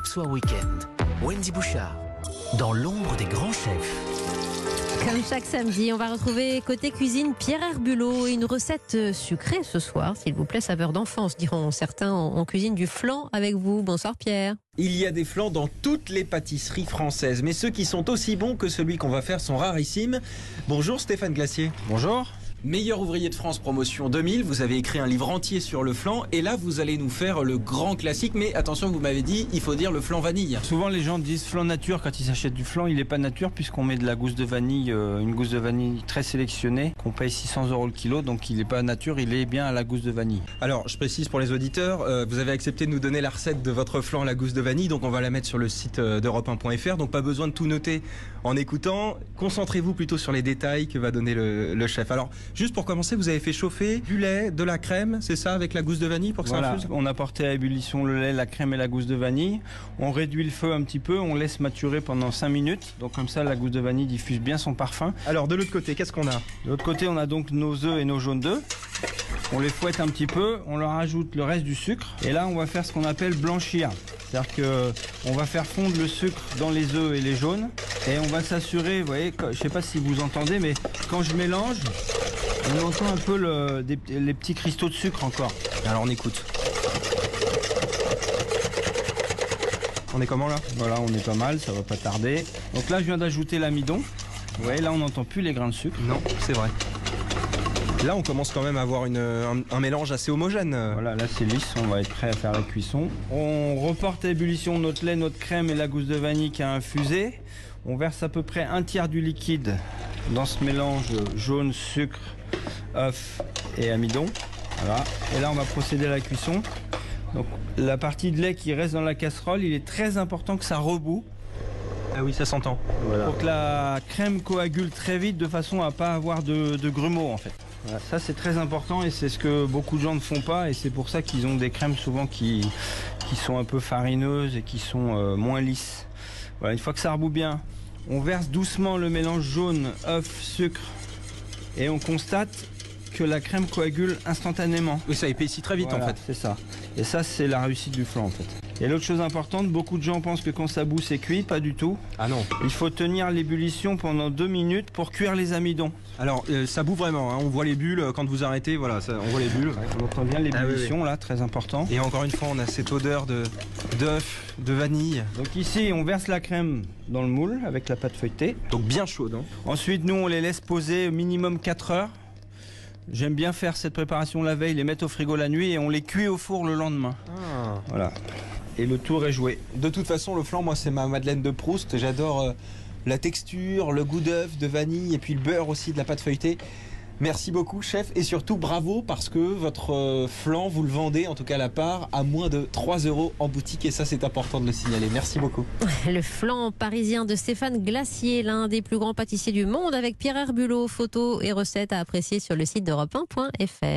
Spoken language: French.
Europe Soir Weekend. Wendy Bouchard, dans l'ombre des grands chefs. Comme chaque samedi, on va retrouver côté cuisine Pierre Herbulot et une recette sucrée ce soir, s'il vous plaît, saveur d'enfance, diront certains. On cuisine du flan avec vous. Bonsoir Pierre. Il y a des flans dans toutes les pâtisseries françaises, mais ceux qui sont aussi bons que celui qu'on va faire sont rarissimes. Bonjour Stéphane Glacier. Bonjour. Meilleur ouvrier de France promotion 2000, vous avez écrit un livre entier sur le flan et là vous allez nous faire le grand classique mais attention vous m'avez dit il faut dire le flan vanille. Souvent les gens disent flan nature quand ils s'achètent du flan, il n'est pas nature puisqu'on met de la gousse de vanille, euh, une gousse de vanille très sélectionnée qu'on paye 600 euros le kilo donc il n'est pas nature, il est bien à la gousse de vanille. Alors je précise pour les auditeurs, euh, vous avez accepté de nous donner la recette de votre flan à la gousse de vanille donc on va la mettre sur le site euh, d'europe1.fr donc pas besoin de tout noter en écoutant, concentrez-vous plutôt sur les détails que va donner le, le chef. Alors juste pour commencer vous avez fait chauffer du lait, de la crème, c'est ça, avec la gousse de vanille pour que Voilà, ça infuse on a porté à ébullition le lait, la crème et la gousse de vanille. On réduit le feu un petit peu, on laisse maturer pendant 5 minutes. Donc comme ça la gousse de vanille diffuse bien son parfum. Alors de l'autre côté, qu'est-ce qu'on a? De l'autre côté, on a donc nos œufs et nos jaunes d'œufs. On les fouette un petit peu, on leur ajoute le reste du sucre. Et là, on va faire ce qu'on appelle blanchir. C'est-à-dire que on va faire fondre le sucre dans les œufs et les jaunes. Et on va s'assurer, vous voyez, je sais pas si vous entendez, mais quand je mélange, on entend un peu le- des- les petits cristaux de sucre encore. Alors on écoute. On est comment là? Voilà, on est pas mal, ça va pas tarder. Donc là, je viens d'ajouter l'amidon. Vous voyez, là, on n'entend plus les grains de sucre. Non, c'est vrai. Là, on commence quand même à avoir une- un, un mélange assez homogène. Voilà, là c'est lisse, on va être prêt à faire la cuisson. On reporte à ébullition notre lait, notre crème et la gousse de vanille qui a infusé. On verse à peu près un tiers du liquide dans ce mélange jaune, sucre, œuf et amidon. Voilà. Et là on va procéder à la cuisson. Donc la partie de lait qui reste dans la casserole, il est très important que ça reboue Ah oui, ça s'entend. pour que la crème coagule très vite de façon à pas avoir de, de grumeaux en fait. Voilà, ça c'est très important et c'est ce que beaucoup de gens ne font pas et c'est pour ça qu'ils ont des crèmes souvent qui, qui sont un peu farineuses et qui sont euh, moins lisses. Voilà, une fois que ça rebout bien, on verse doucement le mélange jaune, œuf, sucre et on constate que la crème coagule instantanément. Oui, ça épaissit très vite Voilà, en fait. C'est ça. Et ça c'est la réussite du flan en fait. Et l'autre chose importante, beaucoup de gens pensent que quand ça bout c'est cuit, pas du tout. Ah non. Il faut tenir l'ébullition pendant deux minutes pour cuire les amidons. Alors, euh, ça bout vraiment. hein. On voit les bulles euh, quand vous arrêtez. Voilà, ça- on voit les bulles. On entend bien l'ébullition là, très important. Et encore une fois, on a cette odeur de d'œuf, de vanille. Donc ici, on verse la crème dans le moule avec la pâte feuilletée. Donc bien chaude. hein. Ensuite, nous, on les laisse poser au minimum 4 heures. J'aime bien faire cette préparation la veille, les mettre au frigo la nuit et on les cuit au four le lendemain. Voilà. Et le tour est joué. De toute façon, le flan, moi, c'est ma Madeleine de Proust. J'adore euh, la texture, le goût d'œuf, de vanille et puis le beurre aussi de la pâte feuilletée. Merci beaucoup, chef, et surtout bravo parce que votre euh, flan, vous le vendez, en tout cas la part, à moins de 3 euros en boutique et ça, c'est important de le signaler. Merci beaucoup. Le flan parisien de Stéphane Glacier, l'un des plus grands pâtissiers du monde, avec Pierre Herbulot. Photos et recettes à apprécier sur le site d'Europe 1.fr.